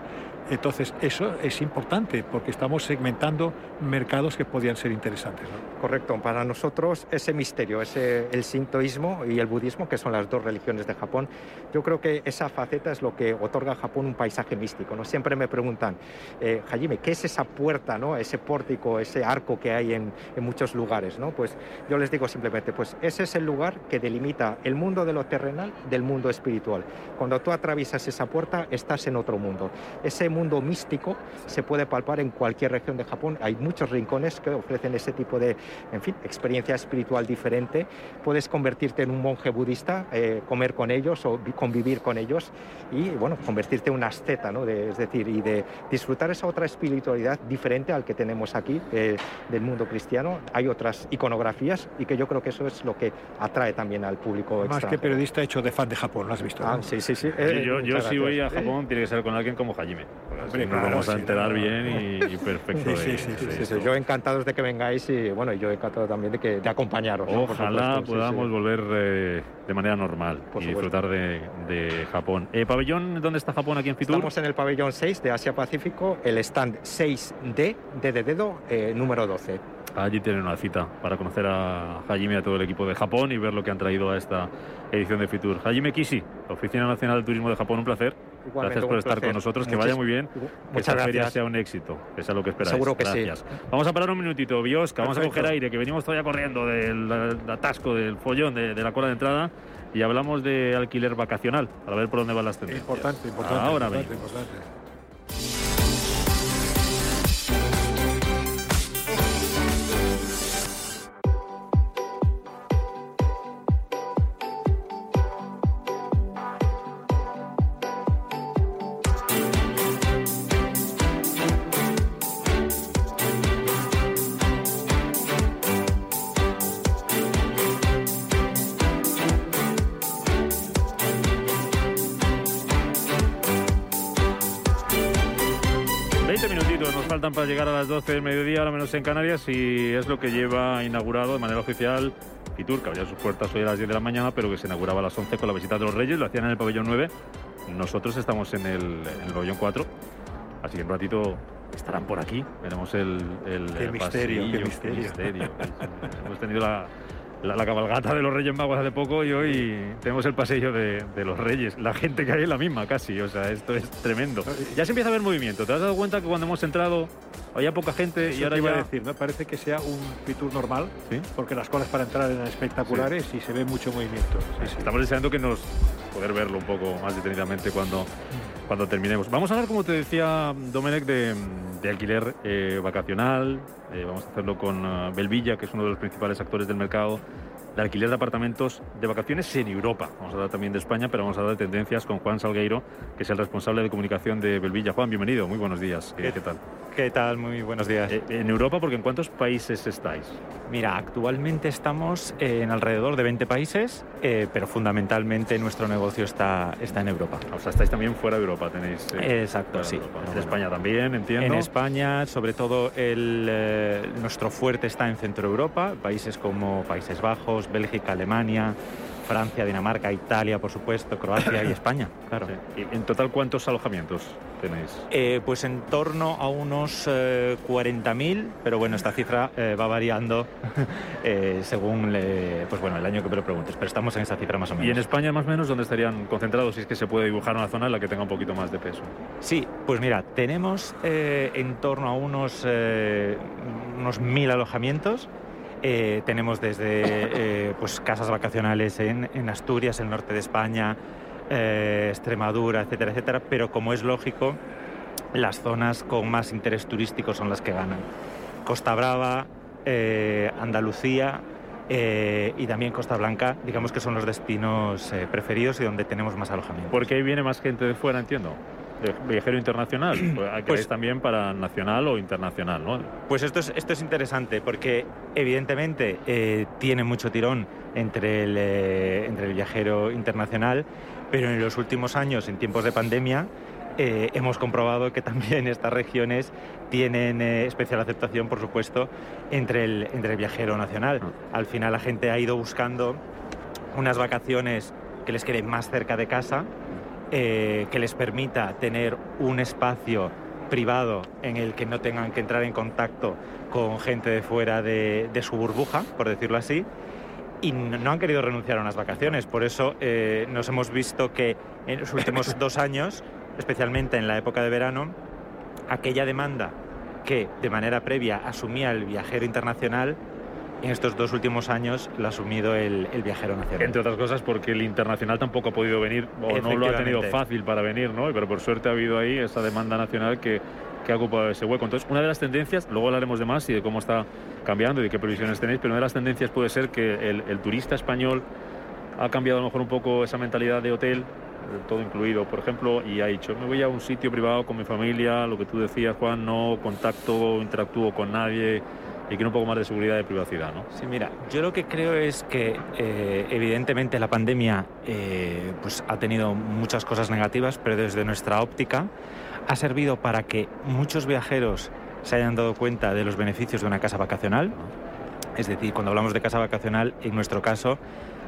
Entonces, eso es importante porque estamos segmentando mercados que podían ser interesantes. Correcto. Para nosotros, ese misterio, ese, el sintoísmo y el budismo, que son las dos religiones de Japón, yo creo que esa faceta es lo que otorga a Japón un paisaje místico. ¿no? Siempre me preguntan, eh, Hajime, ¿qué es esa puerta, ¿no? ese pórtico, ese arco que hay en, en, muchos lugares? ¿no? Pues yo les digo simplemente, pues ese es el lugar que delimita el mundo de lo terrenal del mundo espiritual. Cuando tú atraviesas esa puerta, estás en otro mundo. Ese mundo místico se puede palpar en cualquier región de Japón. Hay muchos rincones que ofrecen ese tipo de, en fin, experiencia espiritual diferente. Puedes convertirte en un monje budista, eh, comer con ellos o convivir con ellos y, bueno, convertirte en un asceta, ¿no? es decir, y de disfrutar esa otra espiritualidad diferente al que tenemos aquí eh, del mundo cristiano. Hay otras iconografías y que yo creo que eso es lo que atrae también al público Más que periodista hecho de fan de Japón, ¿lo has visto? Ah, sí, sí, sí. yo, yo si voy a Japón tiene que ser con alguien como Hajime nos vamos a enterar bien y, perfecto. Sí, sí, sí, Yo encantado de que vengáis y bueno, yo encantado también de, que, de acompañaros. Ojalá podamos volver eh, de manera normal y disfrutar de, de Japón. Eh, ¿Pabellón? ¿Dónde está Japón aquí en Fitur? Estamos en el pabellón 6 de Asia Pacífico, el stand 6D, de dedo, eh, número 12. Allí tienen una cita para conocer a Hajime y a todo el equipo de Japón y ver lo que han traído a esta edición de Fitur. Hajime Kishi, Oficina Nacional del Turismo de Japón, un placer gracias por estar con nosotros, que vaya muy bien, que esta feria sea un éxito, que sea lo que esperáis. Seguro que gracias. Vamos a parar un minutito, Biosca, vamos a coger aire, que venimos todavía corriendo del atasco, del follón, de, la cola de entrada, y hablamos de alquiler vacacional, para ver por dónde van las tendencias. Importante, importante. Ahora importante, importante. Faltan para llegar a las 12 del mediodía, lo menos en Canarias, y es lo que lleva inaugurado de manera oficial Fitur, que abría sus puertas hoy a las 10 de la mañana, pero que se inauguraba a las 11 con la visita de los Reyes, lo hacían en el pabellón 9. Nosotros estamos en el, pabellón 4, así que en un ratito estarán por aquí. Veremos el, el, qué misterio, qué misterio. Hemos tenido la, la, cabalgata de los Reyes Magos hace poco y hoy tenemos el pasillo de, los Reyes. La gente que hay es la misma casi, o sea, esto es tremendo. Ya se empieza a ver movimiento. ¿Te has dado cuenta que cuando hemos entrado había poca gente y ahora iba a decir, ¿no? Parece que sea un Fitur normal, porque las colas para entrar eran espectaculares y se ve mucho movimiento. Estamos deseando que nos poder verlo un poco más detenidamente cuando, cuando terminemos. Vamos a hablar, como te decía Domenech, de, alquiler eh, vacacional. Eh, vamos a hacerlo con uh, Belvilla, que es uno de los principales actores del mercado de alquiler de apartamentos de vacaciones en Europa. Vamos a hablar también de España, pero vamos a hablar de tendencias con Juan Salgueiro, que es el responsable de comunicación de Belvilla. Juan, bienvenido, muy buenos días. ¿Qué, tal? ¿Qué tal? Muy buenos días. Eh, en Europa, porque ¿en cuántos países estáis? Mira, actualmente estamos en alrededor de 20 países, eh, pero fundamentalmente nuestro negocio está, está en Europa. O sea, estáis también fuera de Europa, tenéis. Eh, Exacto, sí. En España también, entiendo. En España, sobre todo, el, nuestro fuerte está en Centro Europa, países como Países Bajos, Bélgica, Alemania. Francia, Dinamarca, Italia, por supuesto, Croacia y España, claro. ¿Y en total cuántos alojamientos tenéis? Eh, pues en torno a unos 40.000, eh, pero bueno, esta cifra eh, va variando según pues bueno, el año que me lo preguntes, pero estamos en esa cifra más o menos. ¿Y en España más o menos dónde estarían concentrados si es que se puede dibujar una zona en la que tenga un poquito más de peso? Sí, pues mira, tenemos en torno a unos, unos 1.000 alojamientos eh, tenemos desde eh, pues casas vacacionales en, Asturias, el norte de España, eh, Extremadura, etcétera, etcétera, pero como es lógico, las zonas con más interés turístico son las que ganan. Costa Brava, Andalucía y también Costa Blanca, digamos que son los destinos preferidos y donde tenemos más alojamiento. Porque ahí viene más gente de fuera, entiendo viajero internacional, pues, pues, también para nacional o internacional, ¿no? Pues esto es, esto es interesante porque evidentemente eh, tiene mucho tirón entre el, eh, entre el viajero internacional, pero en los últimos años, en tiempos de pandemia, eh, hemos comprobado que también estas regiones tienen especial aceptación, por supuesto, entre el, entre el viajero nacional. Ah. Al final la gente ha ido buscando unas vacaciones que les queden más cerca de casa, eh, que les permita tener un espacio privado en el que no tengan que entrar en contacto con gente de fuera de, su burbuja, por decirlo así, y no han querido renunciar a unas vacaciones. Por eso eh, nos hemos visto que en los últimos dos años, especialmente en la época de verano, aquella demanda que de manera previa asumía el viajero internacional en estos dos últimos años lo ha asumido el, viajero nacional. Entre otras cosas porque el internacional tampoco ha podido venir o no lo ha tenido fácil para venir, ¿no? Pero por suerte ha habido ahí esa demanda nacional que, que ha ocupado ese hueco. Entonces, una de las tendencias, luego hablaremos de más y de cómo está cambiando y de qué previsiones tenéis, pero una de las tendencias puede ser que el, turista español ha cambiado a lo mejor un poco esa mentalidad de hotel, todo incluido, por ejemplo, y ha dicho, me voy a un sitio privado con mi familia, lo que tú decías, Juan, no contacto, interactúo con nadie, y quiere un poco más de seguridad y privacidad, ¿no? Sí, mira, yo lo que creo es que eh, evidentemente la pandemia eh, pues ha tenido muchas cosas negativas, pero desde nuestra óptica ha servido para que muchos viajeros se hayan dado cuenta de los beneficios de una casa vacacional. Es decir, cuando hablamos de casa vacacional, en nuestro caso,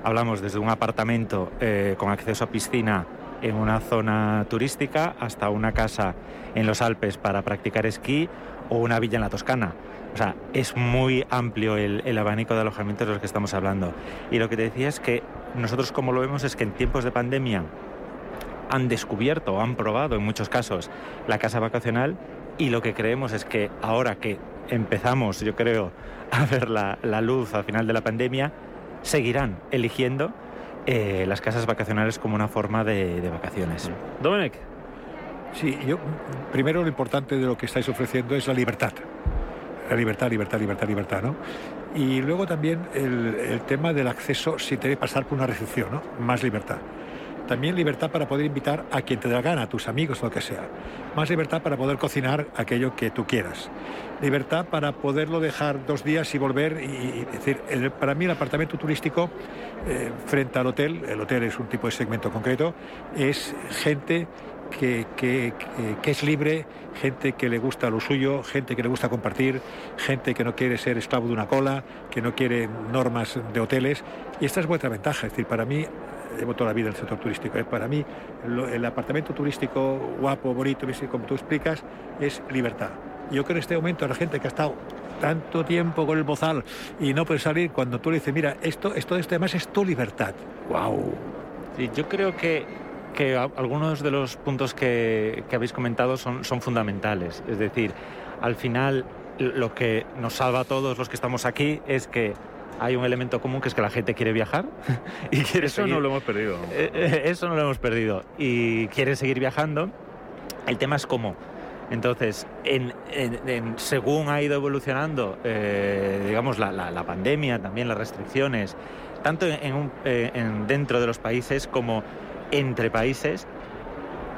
hablamos desde un apartamento eh, con acceso a piscina en una zona turística hasta una casa en los Alpes para practicar esquí o una villa en la Toscana. O sea, es muy amplio el, abanico de alojamientos de los que estamos hablando. Y lo que te decía es que nosotros como lo vemos es que en tiempos de pandemia han descubierto han probado en muchos casos la casa vacacional y lo que creemos es que ahora que empezamos, yo creo, a ver la, luz al final de la pandemia, seguirán eligiendo eh, las casas vacacionales como una forma de, de vacaciones. Dominic. Sí, yo primero lo importante de lo que estáis ofreciendo es la libertad libertad, libertad, libertad, libertad, ¿no? Y luego también el, tema del acceso si te debe pasar por una recepción, ¿no? Más libertad. También libertad para poder invitar a quien te dé la gana, a tus amigos, lo que sea. Más libertad para poder cocinar aquello que tú quieras. Libertad para poderlo dejar dos días y volver. Y, decir, para mí el apartamento turístico eh, frente al hotel, el hotel es un tipo de segmento concreto, es gente que, que, es libre, gente que le gusta lo suyo, gente que le gusta compartir, gente que no quiere ser esclavo de una cola, que no quiere normas de hoteles. Y esta es vuestra ventaja. Es decir, para mí, llevo toda la vida en el sector turístico, ¿eh? para mí el apartamento turístico guapo, bonito, como tú explicas, es libertad. Yo creo que en este momento la gente que ha estado tanto tiempo con el bozal y no puede salir, cuando tú le dices, mira, esto, esto, esto además es tu libertad. ¡Wow! Sí, yo creo que que algunos de los puntos que, habéis comentado son, son fundamentales. Es decir, al final lo que nos salva a todos los que estamos aquí es que hay un elemento común que es que la gente quiere viajar y quiere Eso no lo hemos perdido. Eh, eh, eso no lo hemos perdido y quiere seguir viajando. El tema es cómo. Entonces, en, según ha ido evolucionando, eh, digamos, la, pandemia, también las restricciones, tanto en, dentro de los países como entre países,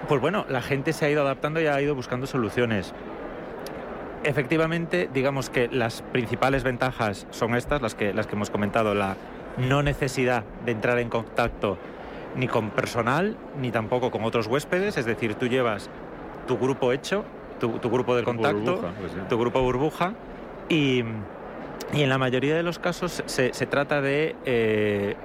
pues bueno, la gente se ha ido adaptando y ha ido buscando soluciones. Efectivamente, digamos que las principales ventajas son estas, las que, las que hemos comentado, la no necesidad de entrar en contacto ni con personal, ni tampoco con otros huéspedes, es decir, tú llevas tu grupo hecho, tu, grupo de contacto, pues tu grupo burbuja, y, en la mayoría de los casos se, trata de... Eh,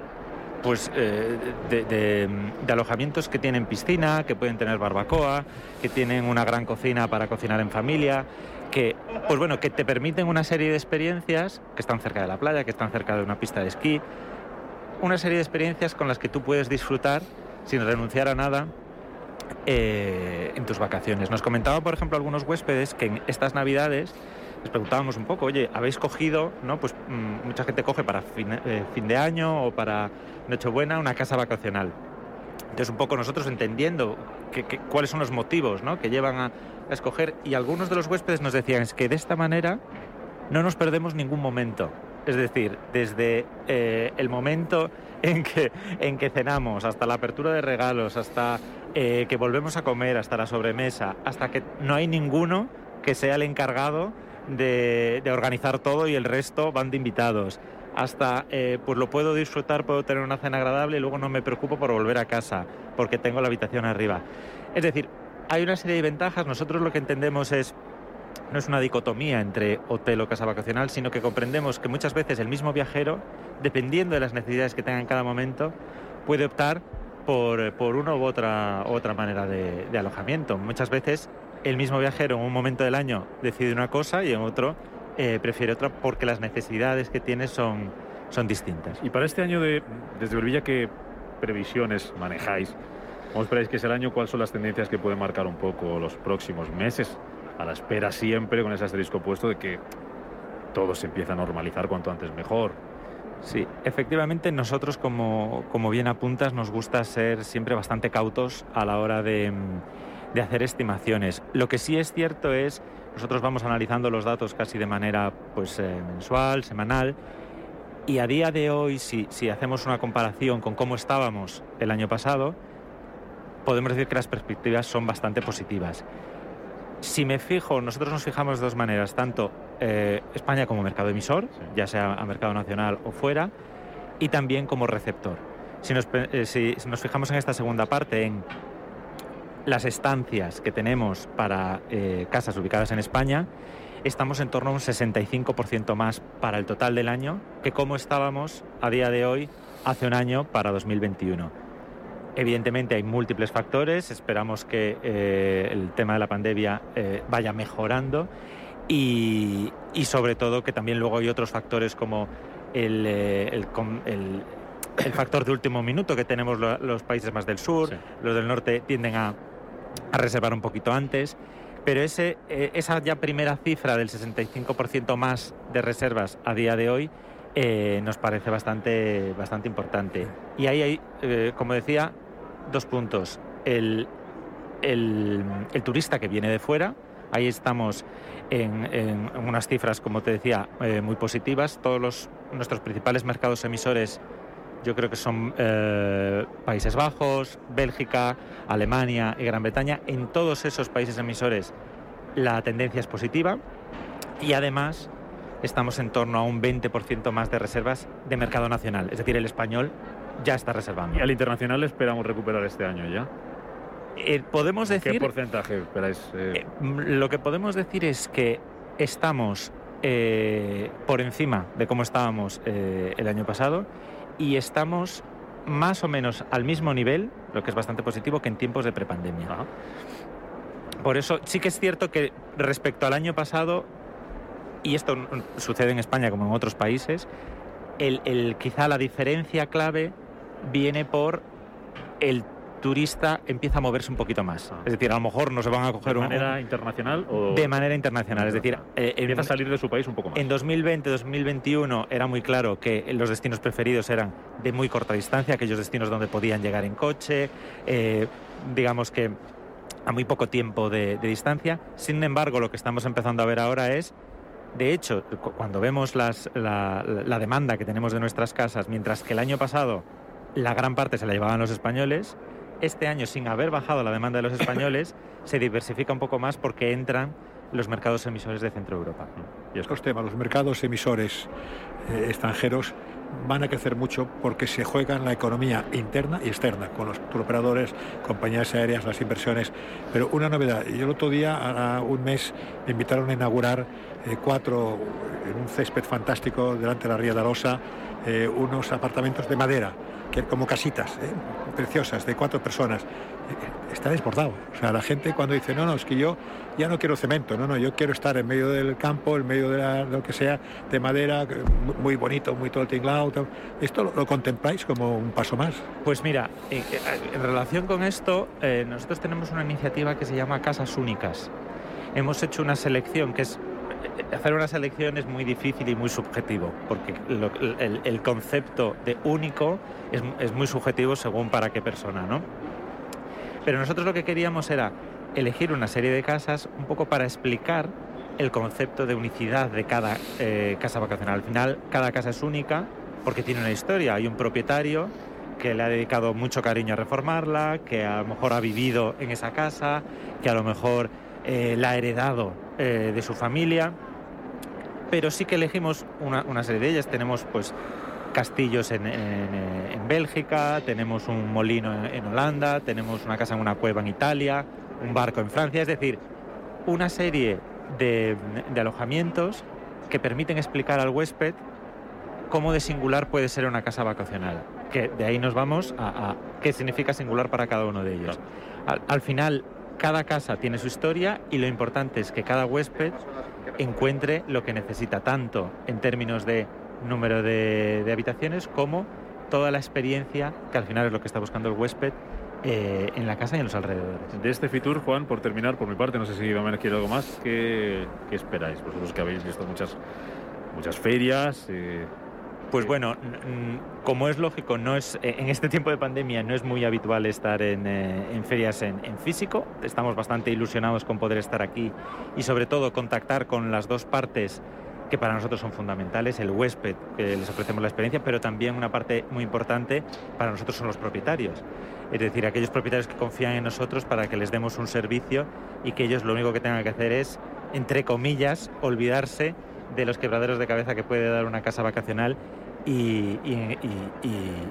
pues eh, de, alojamientos que tienen piscina, que pueden tener barbacoa, que tienen una gran cocina para cocinar en familia, que, pues bueno, que te permiten una serie de experiencias que están cerca de la playa, que están cerca de una pista de esquí, una serie de experiencias con las que tú puedes disfrutar sin renunciar a nada eh, en tus vacaciones. Nos comentaban, por ejemplo, algunos huéspedes que en estas navidades les preguntábamos un poco, oye, ¿habéis cogido, no? Pues mm, mucha gente coge para eh, fin, de año o para Nochebuena una casa vacacional. Entonces, un poco nosotros entendiendo cuáles son los motivos ¿no? que llevan a, escoger y algunos de los huéspedes nos decían es que de esta manera no nos perdemos ningún momento. Es decir, desde eh, el momento en que, en que cenamos, hasta la apertura de regalos, hasta eh, que volvemos a comer, hasta la sobremesa, hasta que no hay ninguno que sea el encargado de, organizar todo y el resto van de invitados. Hasta, eh, pues lo puedo disfrutar, puedo tener una cena agradable y luego no me preocupo por volver a casa, porque tengo la habitación arriba. Es decir, hay una serie de ventajas. Nosotros lo que entendemos es no es una dicotomía entre hotel o casa vacacional, sino que comprendemos que muchas veces el mismo viajero, dependiendo de las necesidades que tenga en cada momento, puede optar por, por una u otra, otra manera de, alojamiento. Muchas veces el mismo viajero en un momento del año decide una cosa y en otro eh, prefiere otra porque las necesidades que tiene son, son distintas. Y para este año de, desde Belvilla, ¿qué previsiones manejáis? ¿Cómo esperáis que es el año? ¿Cuáles son las tendencias que pueden marcar un poco los próximos meses? A la espera siempre con ese asterisco puesto de que todo se empieza a normalizar cuanto antes mejor. Sí, efectivamente nosotros como, como bien apuntas nos gusta ser siempre bastante cautos a la hora de, de hacer estimaciones. Lo que sí es cierto es, nosotros vamos analizando los datos casi de manera pues, eh, mensual, semanal, y a día de hoy, si, si hacemos una comparación con cómo estábamos el año pasado, podemos decir que las perspectivas son bastante positivas. Si me fijo, nosotros nos fijamos de dos maneras, tanto eh, España como mercado emisor, ya sea a mercado nacional o fuera, y también como receptor. Si nos, eh, si nos fijamos en esta segunda parte, en las estancias que tenemos para eh, casas ubicadas en España, estamos en torno a un 65% más para el total del año que como estábamos a día de hoy hace un año para 2021. Evidentemente hay múltiples factores, esperamos que eh, el tema de la pandemia eh, vaya mejorando y, sobre todo que también luego hay otros factores como el, eh, factor de último minuto que tenemos los países más del sur, los del norte tienden a, reservar un poquito antes, pero ese, esa ya primera cifra del 65% más de reservas a día de hoy eh, nos parece bastante, bastante importante. Y ahí hay, eh, como decía, dos puntos. El, el, turista que viene de fuera, ahí estamos en, unas cifras, como te decía, eh, muy positivas. Todos los, nuestros principales mercados emisores yo creo que son Países Bajos, Bélgica, Alemania y Gran Bretaña. En todos esos países emisores la tendencia es positiva y además estamos en torno a un 20% más de reservas de mercado nacional. Es decir, el español ya está reservando. ¿Y al internacional esperamos recuperar este año ya? Eh, podemos decir... ¿Qué porcentaje esperáis? Eh? Eh, lo que podemos decir es que estamos por encima de cómo estábamos el año pasado y estamos más o menos al mismo nivel, lo que es bastante positivo, que en tiempos de prepandemia. Por eso sí que es cierto que respecto al año pasado y esto sucede en España como en otros países, el, quizá la diferencia clave viene por el turista empieza a moverse un poquito más. Ah. Es decir, a lo mejor no se van a coger ¿De manera internacional o...? De manera internacional, es decir... Eh, empieza a salir de su país un poco más. En 2020, 2021 era muy claro que los destinos preferidos eran de muy corta distancia, aquellos destinos donde podían llegar en coche, eh, digamos que a muy poco tiempo de, distancia. Sin embargo, lo que estamos empezando a ver ahora es de hecho, cuando vemos la, la, demanda que tenemos de nuestras casas, mientras que el año pasado la gran parte se la llevaban los españoles, este año, sin haber bajado la demanda de los españoles, se diversifica un poco más porque entran los mercados emisores de Centro Europa. Y estos temas, los mercados emisores eh, extranjeros van a crecer mucho porque se juegan la economía interna y externa con los operadores, compañías aéreas, las inversiones. Pero una novedad, yo el otro día, a un mes, me invitaron a inaugurar eh, cuatro, en un césped fantástico delante de la Ría de Arosa, eh, unos apartamentos de madera que como casitas ¿eh? preciosas de cuatro personas. Está desbordado. O sea, la gente cuando dice, no, no, es que yo ya no quiero cemento, no, no, yo quiero estar en medio del campo, en medio de, lo que sea, de madera, muy bonito, muy todo el tinglado. ¿Esto lo, contempláis como un paso más? Pues mira, en, relación con esto, eh, nosotros tenemos una iniciativa que se llama Casas Únicas. Hemos hecho una selección que es hacer una selección es muy difícil y muy subjetivo, porque el, concepto de único es, muy subjetivo según para qué persona, ¿no? Pero nosotros lo que queríamos era elegir una serie de casas un poco para explicar el concepto de unicidad de cada eh, casa vacacional. Al final, cada casa es única porque tiene una historia. Hay un propietario que le ha dedicado mucho cariño a reformarla, que a lo mejor ha vivido en esa casa, que a lo mejor eh, la ha heredado eh, de su familia, pero sí que elegimos una, serie de ellas. Tenemos pues castillos en, Bélgica, tenemos un molino en, Holanda, tenemos una casa en una cueva en Italia, un barco en Francia, es decir, una serie de, alojamientos que permiten explicar al huésped cómo de singular puede ser una casa vacacional. Que de ahí nos vamos a, qué significa singular para cada uno de ellos. al final, cada casa tiene su historia y lo importante es que cada huésped encuentre lo que necesita, tanto en términos de número de, habitaciones como toda la experiencia, que al final es lo que está buscando el huésped, eh, en la casa y en los alrededores. De este Fitur, Juan, por terminar, por mi parte, no sé si Domínguez quiere algo más, ¿qué, esperáis? Vosotros que habéis visto muchas, muchas ferias, eh, pues bueno, como es lógico, no es en este tiempo de pandemia no es muy habitual estar en, eh, ferias en, físico. Estamos bastante ilusionados con poder estar aquí y sobre todo contactar con las dos partes que para nosotros son fundamentales, el huésped, que les ofrecemos la experiencia, pero también una parte muy importante para nosotros son los propietarios. Es decir, aquellos propietarios que confían en nosotros para que les demos un servicio y que ellos lo único que tengan que hacer es, entre comillas, olvidarse de los quebraderos de cabeza que puede dar una casa vacacional y,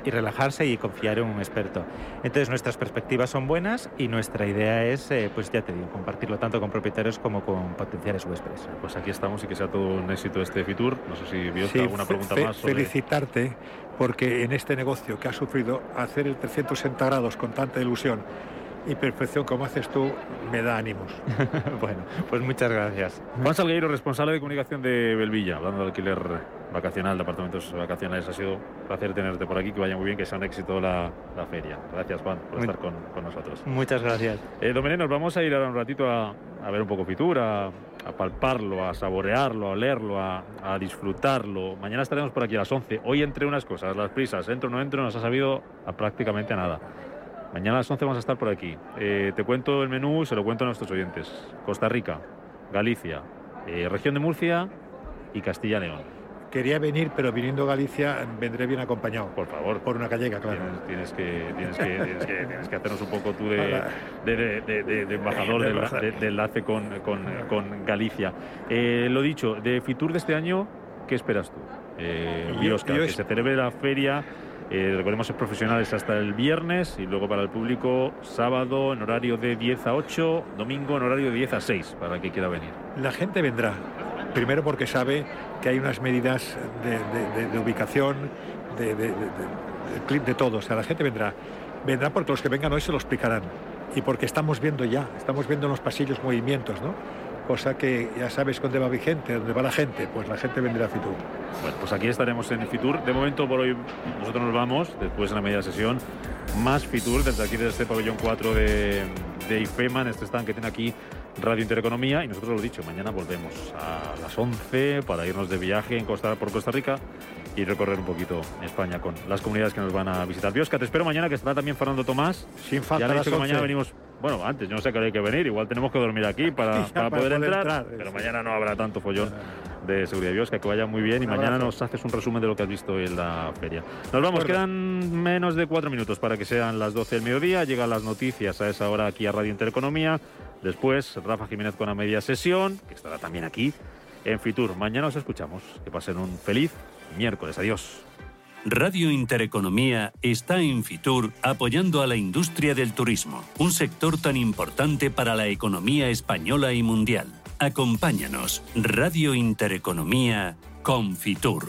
relajarse y confiar en un experto. Entonces nuestras perspectivas son buenas y nuestra idea es, eh, pues ya te digo, compartirlo tanto con propietarios como con potenciales huéspedes. Pues aquí estamos y que sea todo un éxito este Fitur. No sé si vio alguna pregunta más. Felicitarte porque en este negocio que has sufrido, hacer el 360 grados con tanta ilusión y perfección como haces tú me da ánimos. bueno, pues muchas gracias. Juan Salgueiro, responsable de comunicación de Belvilla, hablando de alquiler vacacional, de apartamentos vacacionales. Ha sido un placer tenerte por aquí, que vaya muy bien, que sea un éxito la, feria. Gracias, Juan, por estar con, nosotros. Muchas gracias. Eh, nos vamos a ir ahora un ratito a, ver un poco Fitura, a, palparlo, a saborearlo, a olerlo, a, a, disfrutarlo. Mañana estaremos por aquí a las 11. Hoy, entre unas cosas, las prisas, entro o no entro, nos ha sabido a prácticamente nada. Mañana a las 11 vamos a estar por aquí. Eh, te cuento el menú, se lo cuento a nuestros oyentes. Costa Rica, Galicia, eh, región de Murcia y Castilla-León. Quería venir, pero viniendo a Galicia vendré bien acompañado. Por favor. Por una gallega, claro. Tienes, que, tienes, que, hacernos un poco tú de, de, embajador de, enlace con, con, Galicia. Eh, lo dicho, de Fitur de este año, ¿qué esperas tú? Eh, que se celebre la feria eh, recordemos ser profesionales hasta el viernes y luego para el público sábado en horario de 10 a 8, domingo en horario de 10 a 6 para el que quiera venir. La gente vendrá, primero porque sabe que hay unas medidas de, ubicación, de, clip de todo, o sea, la gente vendrá. Vendrá porque los que vengan hoy se lo explicarán y porque estamos viendo ya, estamos viendo en los pasillos movimientos, ¿no? Cosa que ya sabes dónde va vigente, dónde va la gente, pues la gente vendrá a Fitur. Bueno, pues aquí estaremos en Fitur. De momento por hoy nosotros nos vamos, después en la media sesión, más Fitur desde aquí desde este pabellón 4 de, de IFEMA, en este stand que tiene aquí Radio Intereconomía y nosotros lo dicho, mañana volvemos a las 11 para irnos de viaje en Costa, por Costa Rica y recorrer un poquito España con las comunidades que nos van a visitar. Biosca, te espero mañana que estará también Fernando Tomás. Sin falta. Ya que mañana venimos, bueno, antes, yo no sé qué hay que venir, igual tenemos que dormir aquí para, poder, entrar, pero mañana no habrá tanto follón de seguridad. Biosca, que vaya muy bien y mañana nos haces un resumen de lo que has visto en la feria. Nos vamos, quedan menos de cuatro minutos para que sean las 12 del mediodía, llegan las noticias a esa hora aquí a Radio Intereconomía. Después, Rafa Jiménez con la media sesión, que estará también aquí en Fitur. Mañana os escuchamos. Que pasen un feliz miércoles. Adiós. Radio Intereconomía está en Fitur apoyando a la industria del turismo, un sector tan importante para la economía española y mundial. Acompáñanos, Radio Intereconomía con Fitur.